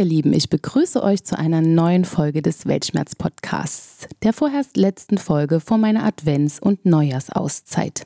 Ihr Lieben, ich begrüße euch zu einer neuen Folge des Weltschmerz Podcasts, der vorerst letzten Folge vor meiner Advents- und Neujahrsauszeit.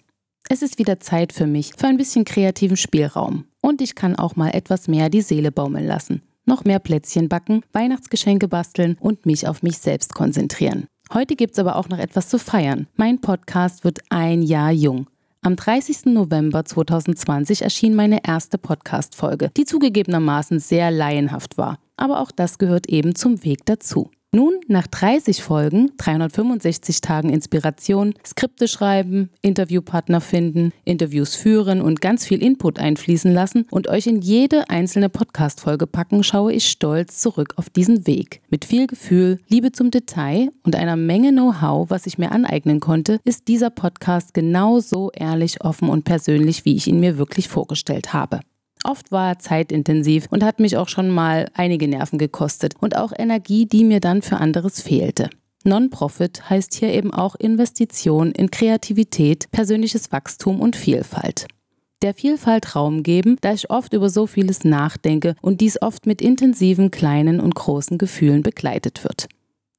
Es ist wieder Zeit für mich für ein bisschen kreativen Spielraum und ich kann auch mal etwas mehr die Seele baumeln lassen. Noch mehr Plätzchen backen, Weihnachtsgeschenke basteln und mich auf mich selbst konzentrieren. Heute gibt's aber auch noch etwas zu feiern. Mein Podcast wird ein Jahr jung. Am 30. November 2020 erschien meine erste Podcast-Folge, die zugegebenermaßen sehr laienhaft war. Aber auch das gehört eben zum Weg dazu. Nun, nach 30 Folgen, 365 Tagen Inspiration, Skripte schreiben, Interviewpartner finden, Interviews führen und ganz viel Input einfließen lassen und euch in jede einzelne Podcast-Folge packen, schaue ich stolz zurück auf diesen Weg. Mit viel Gefühl, Liebe zum Detail und einer Menge Know-how, was ich mir aneignen konnte, ist dieser Podcast genauso ehrlich, offen und persönlich, wie ich ihn mir wirklich vorgestellt habe. Oft war er zeitintensiv und hat mich auch schon mal einige Nerven gekostet und auch Energie, die mir dann für anderes fehlte. Non-Profit heißt hier eben auch Investition in Kreativität, persönliches Wachstum und Vielfalt. Der Vielfalt Raum geben, da ich oft über so vieles nachdenke und dies oft mit intensiven kleinen und großen Gefühlen begleitet wird.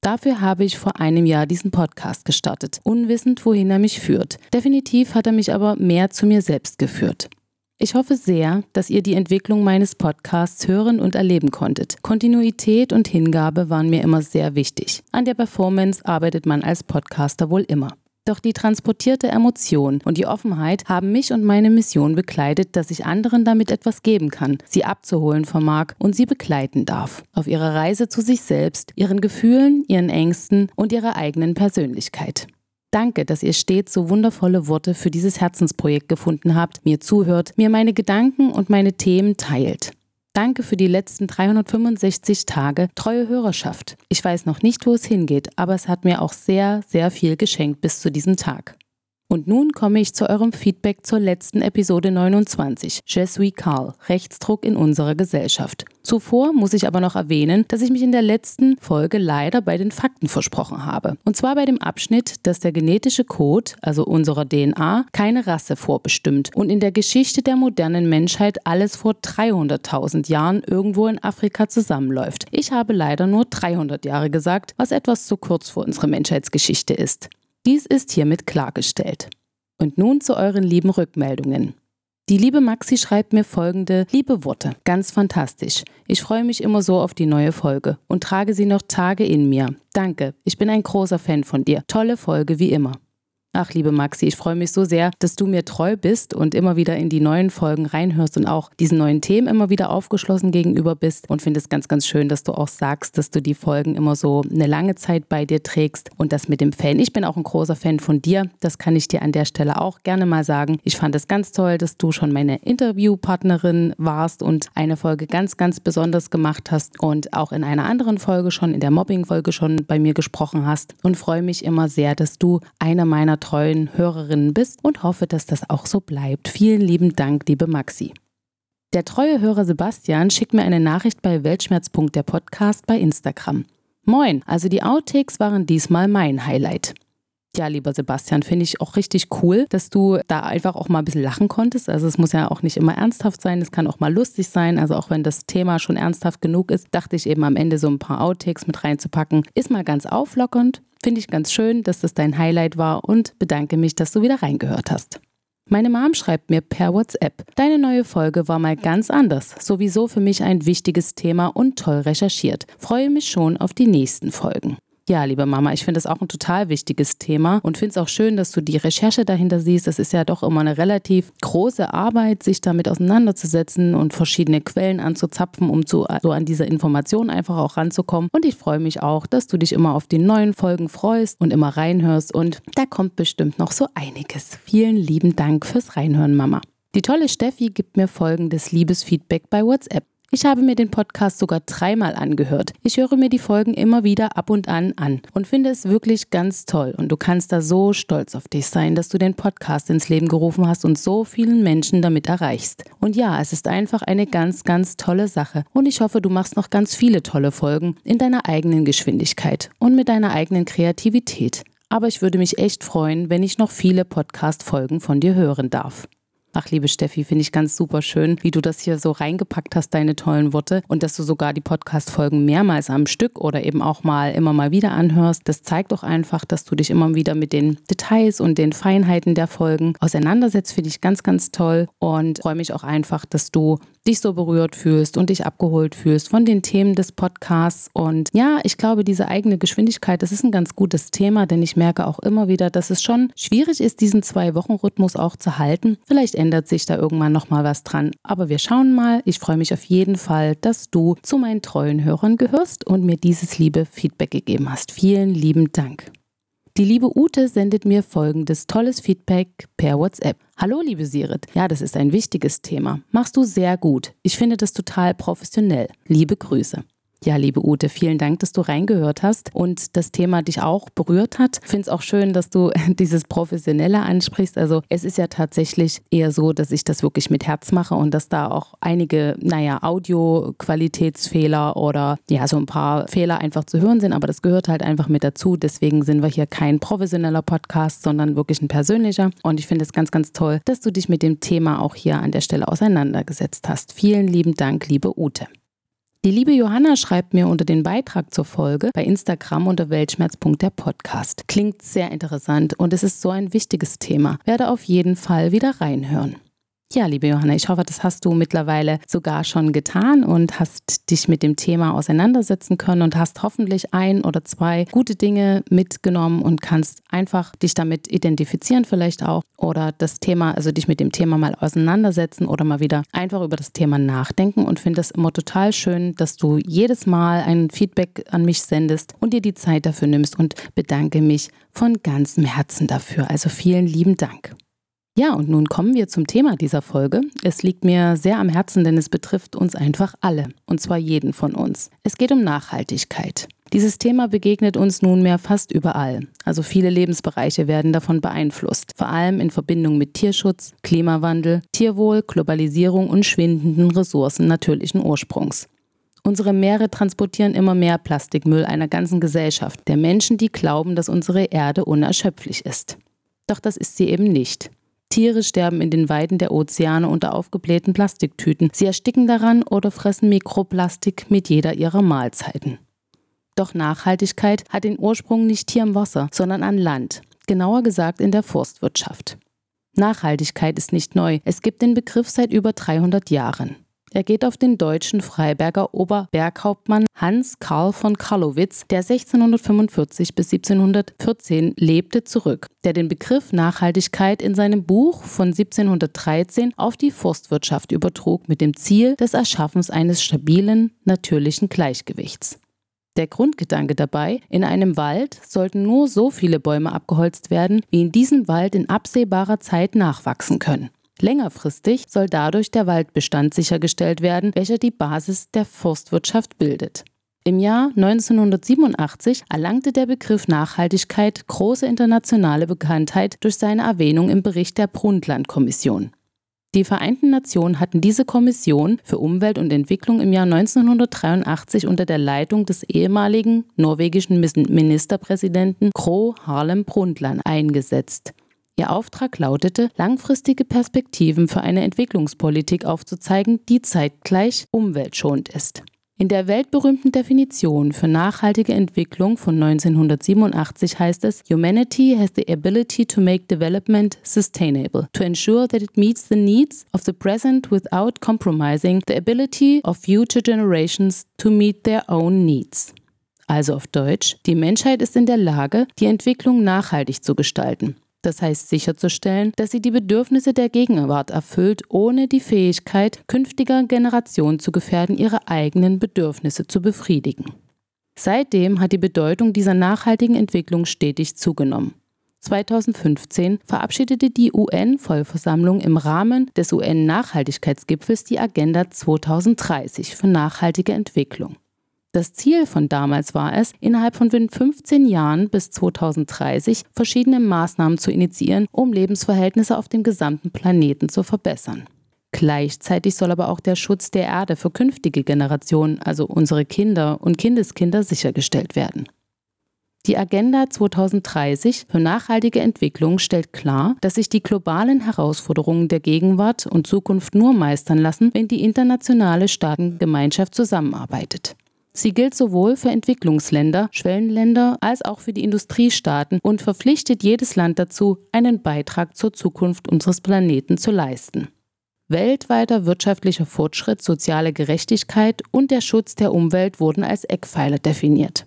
Dafür habe ich vor einem Jahr diesen Podcast gestartet, unwissend, wohin er mich führt. Definitiv hat er mich aber mehr zu mir selbst geführt. Ich hoffe sehr, dass ihr die Entwicklung meines Podcasts hören und erleben konntet. Kontinuität und Hingabe waren mir immer sehr wichtig. An der Performance arbeitet man als Podcaster wohl immer. Doch die transportierte Emotion und die Offenheit haben mich und meine Mission begleitet, dass ich anderen damit etwas geben kann, sie abzuholen vermag und sie begleiten darf. Auf ihrer Reise zu sich selbst, ihren Gefühlen, ihren Ängsten und ihrer eigenen Persönlichkeit. Danke, dass ihr stets so wundervolle Worte für dieses Herzensprojekt gefunden habt, mir zuhört, mir meine Gedanken und meine Themen teilt. Danke für die letzten 365 Tage treue Hörerschaft. Ich weiß noch nicht, wo es hingeht, aber es hat mir auch sehr, sehr viel geschenkt bis zu diesem Tag. Und nun komme ich zu eurem Feedback zur letzten Episode 29, Je suis Carl, Rechtsdruck in unserer Gesellschaft. Zuvor muss ich aber noch erwähnen, dass ich mich in der letzten Folge leider bei den Fakten versprochen habe. Und zwar bei dem Abschnitt, dass der genetische Code, also unserer DNA, keine Rasse vorbestimmt und in der Geschichte der modernen Menschheit alles vor 300.000 Jahren irgendwo in Afrika zusammenläuft. Ich habe leider nur 300 Jahre gesagt, was etwas zu kurz für unsere Menschheitsgeschichte ist. Dies ist hiermit klargestellt. Und nun zu euren lieben Rückmeldungen. Die liebe Maxi schreibt mir folgende liebe Worte. Ganz fantastisch. Ich freue mich immer so auf die neue Folge und trage sie noch Tage in mir. Danke. Ich bin ein großer Fan von dir. Tolle Folge wie immer. Ach, liebe Maxi, ich freue mich so sehr, dass du mir treu bist und immer wieder in die neuen Folgen reinhörst und auch diesen neuen Themen immer wieder aufgeschlossen gegenüber bist und finde es ganz, ganz schön, dass du auch sagst, dass du die Folgen immer so eine lange Zeit bei dir trägst und das mit dem Fan. Ich bin auch ein großer Fan von dir. Das kann ich dir an der Stelle auch gerne mal sagen. Ich fand es ganz toll, dass du schon meine Interviewpartnerin warst und eine Folge ganz, ganz besonders gemacht hast und auch in einer anderen Folge schon, in der Mobbing-Folge schon bei mir gesprochen hast und freue mich immer sehr, dass du einer meiner treuen Hörerinnen bist und hoffe, dass das auch so bleibt. Vielen lieben Dank, liebe Maxi. Der treue Hörer Sebastian schickt mir eine Nachricht bei Weltschmerz.der Podcast bei Instagram. Moin, also die Outtakes waren diesmal mein Highlight. Ja, lieber Sebastian, finde ich auch richtig cool, dass du da einfach auch mal ein bisschen lachen konntest. Also es muss ja auch nicht immer ernsthaft sein, es kann auch mal lustig sein. Also auch wenn das Thema schon ernsthaft genug ist, dachte ich eben am Ende so ein paar Outtakes mit reinzupacken. Ist mal ganz auflockernd. Finde ich ganz schön, dass das dein Highlight war und bedanke mich, dass du wieder reingehört hast. Meine Mom schreibt mir per WhatsApp, deine neue Folge war mal ganz anders, sowieso für mich ein wichtiges Thema und toll recherchiert. Freue mich schon auf die nächsten Folgen. Ja, liebe Mama, ich finde es auch ein total wichtiges Thema und finde es auch schön, dass du die Recherche dahinter siehst. Das ist ja doch immer eine relativ große Arbeit, sich damit auseinanderzusetzen und verschiedene Quellen anzuzapfen, um zu, so an diese Informationen einfach auch ranzukommen. Und ich freue mich auch, dass du dich immer auf die neuen Folgen freust und immer reinhörst. Und da kommt bestimmt noch so einiges. Vielen lieben Dank fürs Reinhören, Mama. Die tolle Steffi gibt mir folgendes Liebesfeedback bei WhatsApp. Ich habe mir den Podcast sogar dreimal angehört. Ich höre mir die Folgen immer wieder ab und an an und finde es wirklich ganz toll. Und du kannst da so stolz auf dich sein, dass du den Podcast ins Leben gerufen hast und so vielen Menschen damit erreichst. Und ja, es ist einfach eine ganz, ganz tolle Sache. Und ich hoffe, du machst noch ganz viele tolle Folgen in deiner eigenen Geschwindigkeit und mit deiner eigenen Kreativität. Aber ich würde mich echt freuen, wenn ich noch viele Podcast-Folgen von dir hören darf. Ach, liebe Steffi, finde ich ganz super schön, wie du das hier so reingepackt hast, deine tollen Worte und dass du sogar die Podcast-Folgen mehrmals am Stück oder eben auch mal immer mal wieder anhörst. Das zeigt doch einfach, dass du dich immer wieder mit den Details und den Feinheiten der Folgen auseinandersetzt. Finde ich ganz, ganz toll und freue mich auch einfach, dass du dich so berührt fühlst und dich abgeholt fühlst von den Themen des Podcasts. Und ja, ich glaube, diese eigene Geschwindigkeit, das ist ein ganz gutes Thema, denn ich merke auch immer wieder, dass es schon schwierig ist, diesen Zwei-Wochen-Rhythmus auch zu halten. Vielleicht ändert sich da irgendwann nochmal was dran. Aber wir schauen mal. Ich freue mich auf jeden Fall, dass du zu meinen treuen Hörern gehörst und mir dieses liebe Feedback gegeben hast. Vielen lieben Dank. Die liebe Ute sendet mir folgendes tolles Feedback per WhatsApp. Hallo, liebe Sirit. Ja, das ist ein wichtiges Thema. Machst du sehr gut. Ich finde das total professionell. Liebe Grüße. Ja, liebe Ute, vielen Dank, dass du reingehört hast und das Thema dich auch berührt hat. Ich finde es auch schön, dass du dieses Professionelle ansprichst. Also es ist ja tatsächlich eher so, dass ich das wirklich mit Herz mache und dass da auch einige, naja, Audio-Qualitätsfehler oder ja, so ein paar Fehler einfach zu hören sind, aber das gehört halt einfach mit dazu. Deswegen sind wir hier kein professioneller Podcast, sondern wirklich ein persönlicher. Und ich finde es ganz, ganz toll, dass du dich mit dem Thema auch hier an der Stelle auseinandergesetzt hast. Vielen lieben Dank, liebe Ute. Die liebe Johanna schreibt mir unter den Beitrag zur Folge bei Instagram unter weltschmerz.der Podcast. Klingt sehr interessant und es ist so ein wichtiges Thema. Werde auf jeden Fall wieder reinhören. Ja, liebe Johanna, ich hoffe, das hast du mittlerweile sogar schon getan und hast dich mit dem Thema auseinandersetzen können und hast hoffentlich ein oder zwei gute Dinge mitgenommen und kannst einfach dich damit identifizieren vielleicht auch oder das Thema, also dich mit dem Thema mal auseinandersetzen oder mal wieder einfach über das Thema nachdenken und finde es immer total schön, dass du jedes Mal ein Feedback an mich sendest und dir die Zeit dafür nimmst und bedanke mich von ganzem Herzen dafür. Also vielen lieben Dank. Ja, und nun kommen wir zum Thema dieser Folge. Es liegt mir sehr am Herzen, denn es betrifft uns einfach alle, und zwar jeden von uns. Es geht um Nachhaltigkeit. Dieses Thema begegnet uns nunmehr fast überall. Also viele Lebensbereiche werden davon beeinflusst, vor allem in Verbindung mit Tierschutz, Klimawandel, Tierwohl, Globalisierung und schwindenden Ressourcen natürlichen Ursprungs. Unsere Meere transportieren immer mehr Plastikmüll einer ganzen Gesellschaft, der Menschen, die glauben, dass unsere Erde unerschöpflich ist. Doch das ist sie eben nicht. Tiere sterben in den Weiden der Ozeane unter aufgeblähten Plastiktüten. Sie ersticken daran oder fressen Mikroplastik mit jeder ihrer Mahlzeiten. Doch Nachhaltigkeit hat den Ursprung nicht hier im Wasser, sondern an Land, genauer gesagt in der Forstwirtschaft. Nachhaltigkeit ist nicht neu, es gibt den Begriff seit über 300 Jahren. Er geht auf den deutschen Freiberger Oberberghauptmann Hans Karl von Karlowitz, der 1645 bis 1714 lebte, zurück, der den Begriff Nachhaltigkeit in seinem Buch von 1713 auf die Forstwirtschaft übertrug mit dem Ziel des Erschaffens eines stabilen, natürlichen Gleichgewichts. Der Grundgedanke dabei, in einem Wald sollten nur so viele Bäume abgeholzt werden, wie in diesem Wald in absehbarer Zeit nachwachsen können. Längerfristig soll dadurch der Waldbestand sichergestellt werden, welcher die Basis der Forstwirtschaft bildet. Im Jahr 1987 erlangte der Begriff Nachhaltigkeit große internationale Bekanntheit durch seine Erwähnung im Bericht der Brundtland-Kommission. Die Vereinten Nationen hatten diese Kommission für Umwelt und Entwicklung im Jahr 1983 unter der Leitung des ehemaligen norwegischen Ministerpräsidenten Gro Harlem Brundtland eingesetzt. Ihr Auftrag lautete, langfristige Perspektiven für eine Entwicklungspolitik aufzuzeigen, die zeitgleich umweltschonend ist. In der weltberühmten Definition für nachhaltige Entwicklung von 1987 heißt es, Humanity has the ability to make development sustainable, to ensure that it meets the needs of the present without compromising the ability of future generations to meet their own needs. Also auf Deutsch, die Menschheit ist in der Lage, die Entwicklung nachhaltig zu gestalten. Das heißt sicherzustellen, dass sie die Bedürfnisse der Gegenwart erfüllt, ohne die Fähigkeit künftiger Generationen zu gefährden, ihre eigenen Bedürfnisse zu befriedigen. Seitdem hat die Bedeutung dieser nachhaltigen Entwicklung stetig zugenommen. 2015 verabschiedete die UN-Vollversammlung im Rahmen des UN-Nachhaltigkeitsgipfels die Agenda 2030 für nachhaltige Entwicklung. Das Ziel von damals war es, innerhalb von 15 Jahren bis 2030 verschiedene Maßnahmen zu initiieren, um Lebensverhältnisse auf dem gesamten Planeten zu verbessern. Gleichzeitig soll aber auch der Schutz der Erde für künftige Generationen, also unsere Kinder und Kindeskinder, sichergestellt werden. Die Agenda 2030 für nachhaltige Entwicklung stellt klar, dass sich die globalen Herausforderungen der Gegenwart und Zukunft nur meistern lassen, wenn die internationale Staatengemeinschaft zusammenarbeitet. Sie gilt sowohl für Entwicklungsländer, Schwellenländer als auch für die Industriestaaten und verpflichtet jedes Land dazu, einen Beitrag zur Zukunft unseres Planeten zu leisten. Weltweiter wirtschaftlicher Fortschritt, soziale Gerechtigkeit und der Schutz der Umwelt wurden als Eckpfeiler definiert.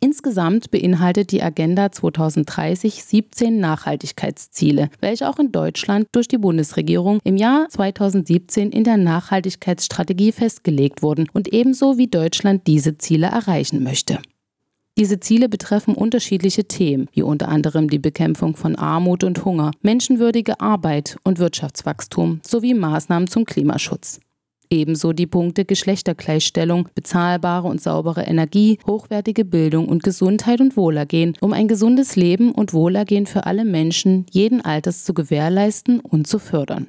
Insgesamt beinhaltet die Agenda 2030 17 Nachhaltigkeitsziele, welche auch in Deutschland durch die Bundesregierung im Jahr 2017 in der Nachhaltigkeitsstrategie festgelegt wurden und ebenso wie Deutschland diese Ziele erreichen möchte. Diese Ziele betreffen unterschiedliche Themen, wie unter anderem die Bekämpfung von Armut und Hunger, menschenwürdige Arbeit und Wirtschaftswachstum sowie Maßnahmen zum Klimaschutz. Ebenso die Punkte Geschlechtergleichstellung, bezahlbare und saubere Energie, hochwertige Bildung und Gesundheit und Wohlergehen, um ein gesundes Leben und Wohlergehen für alle Menschen jeden Alters zu gewährleisten und zu fördern.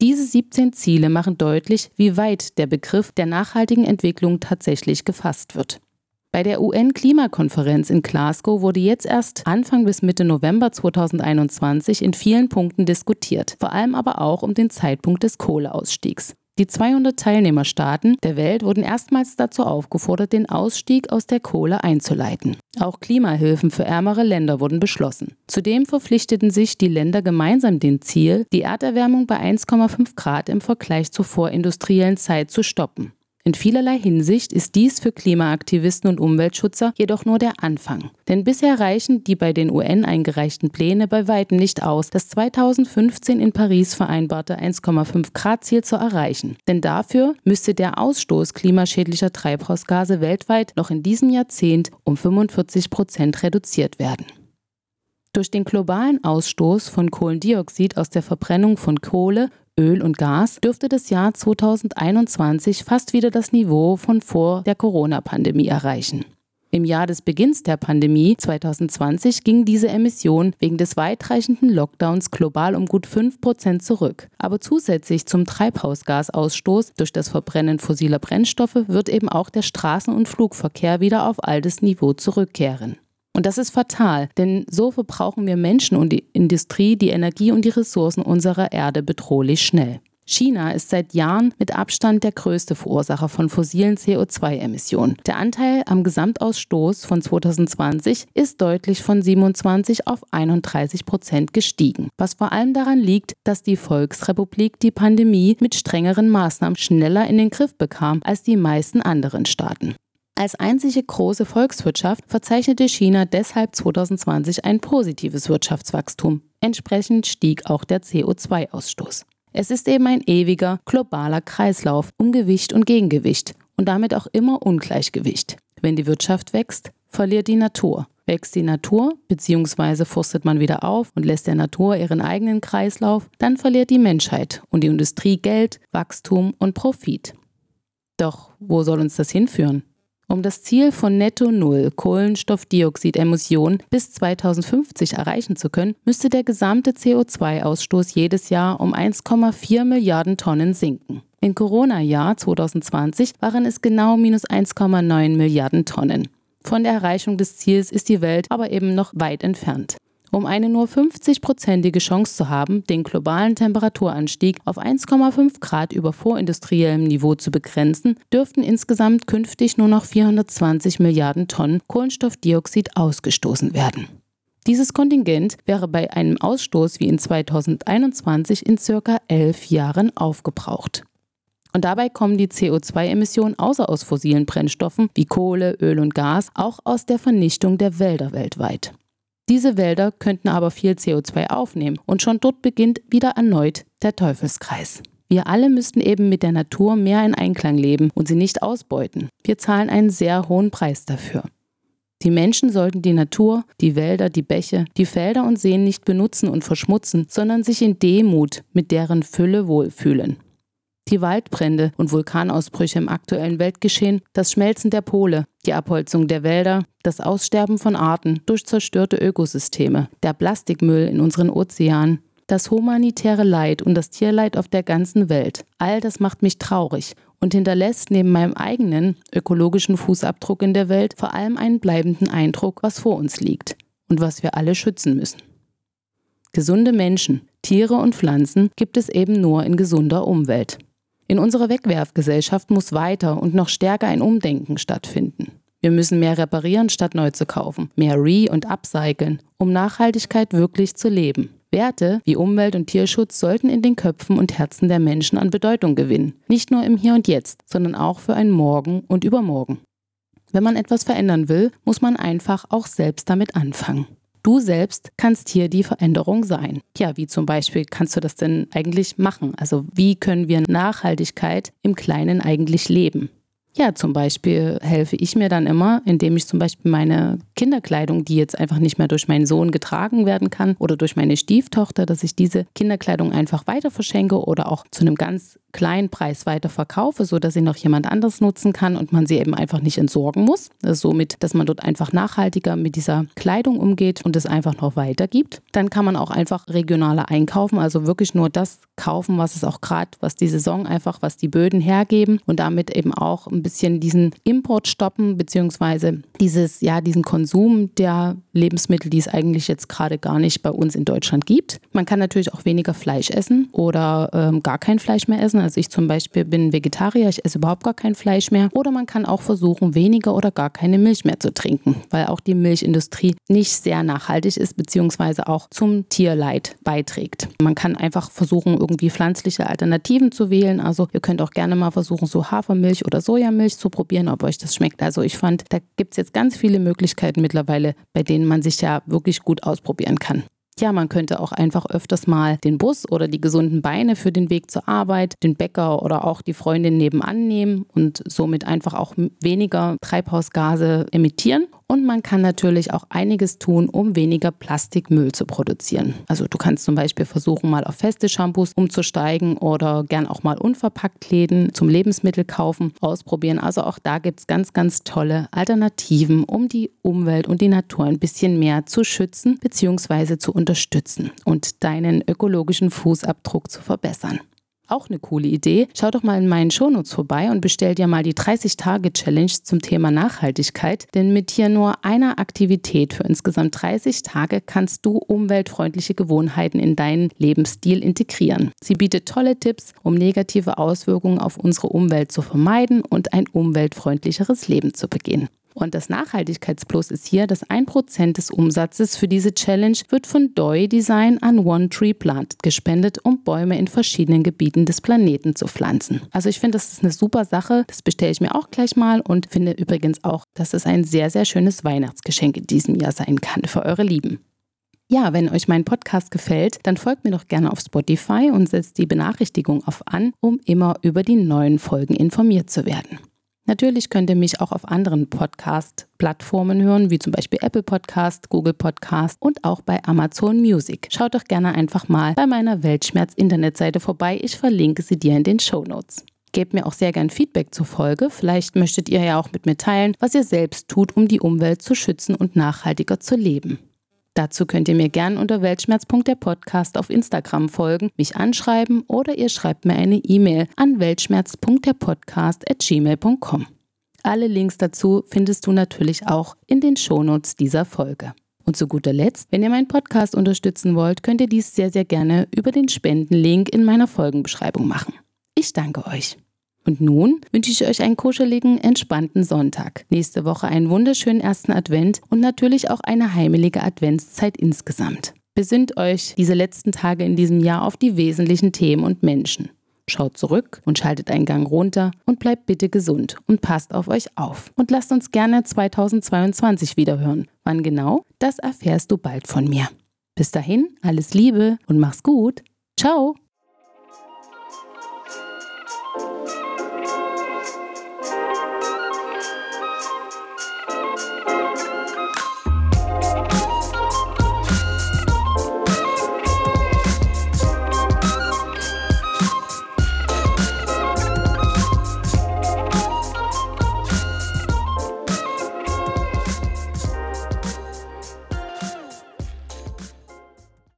Diese 17 Ziele machen deutlich, wie weit der Begriff der nachhaltigen Entwicklung tatsächlich gefasst wird. Bei der UN-Klimakonferenz in Glasgow wurde jetzt erst Anfang bis Mitte November 2021 in vielen Punkten diskutiert, vor allem aber auch um den Zeitpunkt des Kohleausstiegs. Die 200 Teilnehmerstaaten der Welt wurden erstmals dazu aufgefordert, den Ausstieg aus der Kohle einzuleiten. Auch Klimahilfen für ärmere Länder wurden beschlossen. Zudem verpflichteten sich die Länder gemeinsam dem Ziel, die Erderwärmung bei 1,5 Grad im Vergleich zur vorindustriellen Zeit zu stoppen. In vielerlei Hinsicht ist dies für Klimaaktivisten und Umweltschützer jedoch nur der Anfang. Denn bisher reichen die bei den UN eingereichten Pläne bei weitem nicht aus, das 2015 in Paris vereinbarte 1,5 Grad Ziel zu erreichen. Denn dafür müsste der Ausstoß klimaschädlicher Treibhausgase weltweit noch in diesem Jahrzehnt um 45 Prozent reduziert werden. Durch den globalen Ausstoß von Kohlendioxid aus der Verbrennung von Kohle, Öl und Gas dürfte das Jahr 2021 fast wieder das Niveau von vor der Corona-Pandemie erreichen. Im Jahr des Beginns der Pandemie 2020 ging diese Emission wegen des weitreichenden Lockdowns global um gut 5% zurück. Aber zusätzlich zum Treibhausgasausstoß durch das Verbrennen fossiler Brennstoffe wird eben auch der Straßen- und Flugverkehr wieder auf altes Niveau zurückkehren. Und das ist fatal, denn so verbrauchen wir Menschen und die Industrie die Energie und die Ressourcen unserer Erde bedrohlich schnell. China ist seit Jahren mit Abstand der größte Verursacher von fossilen CO2-Emissionen. Der Anteil am Gesamtausstoß von 2020 ist deutlich von 27 auf 31 Prozent gestiegen, was vor allem daran liegt, dass die Volksrepublik die Pandemie mit strengeren Maßnahmen schneller in den Griff bekam als die meisten anderen Staaten. Als einzige große Volkswirtschaft verzeichnete China deshalb 2020 ein positives Wirtschaftswachstum. Entsprechend stieg auch der CO2-Ausstoß. Es ist eben ein ewiger, globaler Kreislauf um Gewicht und Gegengewicht und damit auch immer Ungleichgewicht. Wenn die Wirtschaft wächst, verliert die Natur. Wächst die Natur, beziehungsweise forstet man wieder auf und lässt der Natur ihren eigenen Kreislauf, dann verliert die Menschheit und die Industrie Geld, Wachstum und Profit. Doch wo soll uns das hinführen? Um das Ziel von netto Null Kohlenstoffdioxidemissionen bis 2050 erreichen zu können, müsste der gesamte CO2-Ausstoß jedes Jahr um 1,4 Milliarden Tonnen sinken. Im Corona-Jahr 2020 waren es genau minus 1,9 Milliarden Tonnen. Von der Erreichung des Ziels ist die Welt aber eben noch weit entfernt. Um eine nur 50-prozentige Chance zu haben, den globalen Temperaturanstieg auf 1,5 Grad über vorindustriellem Niveau zu begrenzen, dürften insgesamt künftig nur noch 420 Milliarden Tonnen Kohlenstoffdioxid ausgestoßen werden. Dieses Kontingent wäre bei einem Ausstoß wie in 2021 in circa elf Jahren aufgebraucht. Und dabei kommen die CO2-Emissionen außer aus fossilen Brennstoffen wie Kohle, Öl und Gas auch aus der Vernichtung der Wälder weltweit. Diese Wälder könnten aber viel CO2 aufnehmen und schon dort beginnt wieder erneut der Teufelskreis. Wir alle müssten eben mit der Natur mehr in Einklang leben und sie nicht ausbeuten. Wir zahlen einen sehr hohen Preis dafür. Die Menschen sollten die Natur, die Wälder, die Bäche, die Felder und Seen nicht benutzen und verschmutzen, sondern sich in Demut mit deren Fülle wohlfühlen. Die Waldbrände und Vulkanausbrüche im aktuellen Weltgeschehen, das Schmelzen der Pole, die Abholzung der Wälder, das Aussterben von Arten durch zerstörte Ökosysteme, der Plastikmüll in unseren Ozeanen, das humanitäre Leid und das Tierleid auf der ganzen Welt. All das macht mich traurig und hinterlässt neben meinem eigenen ökologischen Fußabdruck in der Welt vor allem einen bleibenden Eindruck, was vor uns liegt und was wir alle schützen müssen. Gesunde Menschen, Tiere und Pflanzen gibt es eben nur in gesunder Umwelt. In unserer Wegwerfgesellschaft muss weiter und noch stärker ein Umdenken stattfinden. Wir müssen mehr reparieren, statt neu zu kaufen, mehr re- und upcyclen, um Nachhaltigkeit wirklich zu leben. Werte wie Umwelt- und Tierschutz sollten in den Köpfen und Herzen der Menschen an Bedeutung gewinnen. Nicht nur im Hier und Jetzt, sondern auch für ein Morgen und Übermorgen. Wenn man etwas verändern will, muss man einfach auch selbst damit anfangen. Du selbst kannst hier die Veränderung sein. Ja, wie zum Beispiel kannst du das denn eigentlich machen? Also wie können wir Nachhaltigkeit im Kleinen eigentlich leben? Ja, zum Beispiel helfe ich mir dann immer, indem ich zum Beispiel meine Kinderkleidung, die jetzt einfach nicht mehr durch meinen Sohn getragen werden kann oder durch meine Stieftochter, dass ich diese Kinderkleidung einfach weiter verschenke oder auch zu einem ganz kleinen Preis weiter verkaufe, sodass sie noch jemand anderes nutzen kann und man sie eben einfach nicht entsorgen muss. Also somit, dass man dort einfach nachhaltiger mit dieser Kleidung umgeht und es einfach noch weitergibt. Dann kann man auch einfach regionaler einkaufen, also wirklich nur das kaufen, was es auch gerade, was die Saison einfach, was die Böden hergeben und damit eben auch ein bisschen diesen Import stoppen, beziehungsweise dieses, ja, diesen Konsum der Lebensmittel, die es eigentlich jetzt gerade gar nicht bei uns in Deutschland gibt. Man kann natürlich auch weniger Fleisch essen oder ähm, gar kein Fleisch mehr essen. Also ich zum Beispiel bin Vegetarier, ich esse überhaupt gar kein Fleisch mehr. Oder man kann auch versuchen, weniger oder gar keine Milch mehr zu trinken, weil auch die Milchindustrie nicht sehr nachhaltig ist, beziehungsweise auch zum Tierleid beiträgt. Man kann einfach versuchen, irgendwie pflanzliche Alternativen zu wählen. Also ihr könnt auch gerne mal versuchen, so Hafermilch oder Sojamilch Sojamilch zu probieren, ob euch das schmeckt. Also ich fand, da gibt es jetzt ganz viele Möglichkeiten mittlerweile, bei denen man sich ja wirklich gut ausprobieren kann. Ja, man könnte auch einfach öfters mal den Bus oder die gesunden Beine für den Weg zur Arbeit, den Bäcker oder auch die Freundin nebenan nehmen und somit einfach auch weniger Treibhausgase emittieren. Und man kann natürlich auch einiges tun, um weniger Plastikmüll zu produzieren. Also du kannst zum Beispiel versuchen, mal auf feste Shampoos umzusteigen oder gern auch mal unverpackt Läden zum Lebensmittel kaufen, ausprobieren. Also auch da gibt es ganz, ganz tolle Alternativen, um die Umwelt und die Natur ein bisschen mehr zu schützen bzw. zu unterstützen und deinen ökologischen Fußabdruck zu verbessern. Auch eine coole Idee. Schau doch mal in meinen Shownotes vorbei und bestell dir mal die 30-Tage-Challenge zum Thema Nachhaltigkeit. Denn mit hier nur einer Aktivität für insgesamt 30 Tage kannst du umweltfreundliche Gewohnheiten in deinen Lebensstil integrieren. Sie bietet tolle Tipps, um negative Auswirkungen auf unsere Umwelt zu vermeiden und ein umweltfreundlicheres Leben zu beginnen. Und das Nachhaltigkeitsplus ist hier, dass ein Prozent des Umsatzes für diese Challenge wird von Doi Design an One Tree Plant gespendet, um Bäume in verschiedenen Gebieten des Planeten zu pflanzen. Also ich finde, das ist eine super Sache. Das bestelle ich mir auch gleich mal und finde übrigens auch, dass es ein sehr, sehr schönes Weihnachtsgeschenk in diesem Jahr sein kann für eure Lieben. Ja, wenn euch mein Podcast gefällt, dann folgt mir doch gerne auf Spotify und setzt die Benachrichtigung auf an, um immer über die neuen Folgen informiert zu werden. Natürlich könnt ihr mich auch auf anderen Podcast-Plattformen hören, wie zum Beispiel Apple Podcast, Google Podcast und auch bei Amazon Music. Schaut doch gerne einfach mal bei meiner Weltschmerz-Internetseite vorbei. Ich verlinke sie dir in den Show Notes. Gebt mir auch sehr gern Feedback zur Folge. Vielleicht möchtet ihr ja auch mit mir teilen, was ihr selbst tut, um die Umwelt zu schützen und nachhaltiger zu leben. Dazu könnt ihr mir gern unter Weltschmerz.der Podcast auf Instagram folgen, mich anschreiben oder ihr schreibt mir eine E-Mail an weltschmerz.derpodcast@gmail.com. Alle Links dazu findest du natürlich auch in den Shownotes dieser Folge. Und zu guter Letzt, wenn ihr meinen Podcast unterstützen wollt, könnt ihr dies sehr, sehr gerne über den Spendenlink in meiner Folgenbeschreibung machen. Ich danke euch. Und nun wünsche ich euch einen kuscheligen, entspannten Sonntag. Nächste Woche einen wunderschönen ersten Advent und natürlich auch eine heimelige Adventszeit insgesamt. Besinnt euch diese letzten Tage in diesem Jahr auf die wesentlichen Themen und Menschen. schaut zurück und schaltet einen Gang runter und bleibt bitte gesund und passt auf euch auf. Und lasst uns gerne 2022 wiederhören. Wann genau? Das erfährst du bald von mir. Bis dahin, alles Liebe und mach's gut. Ciao!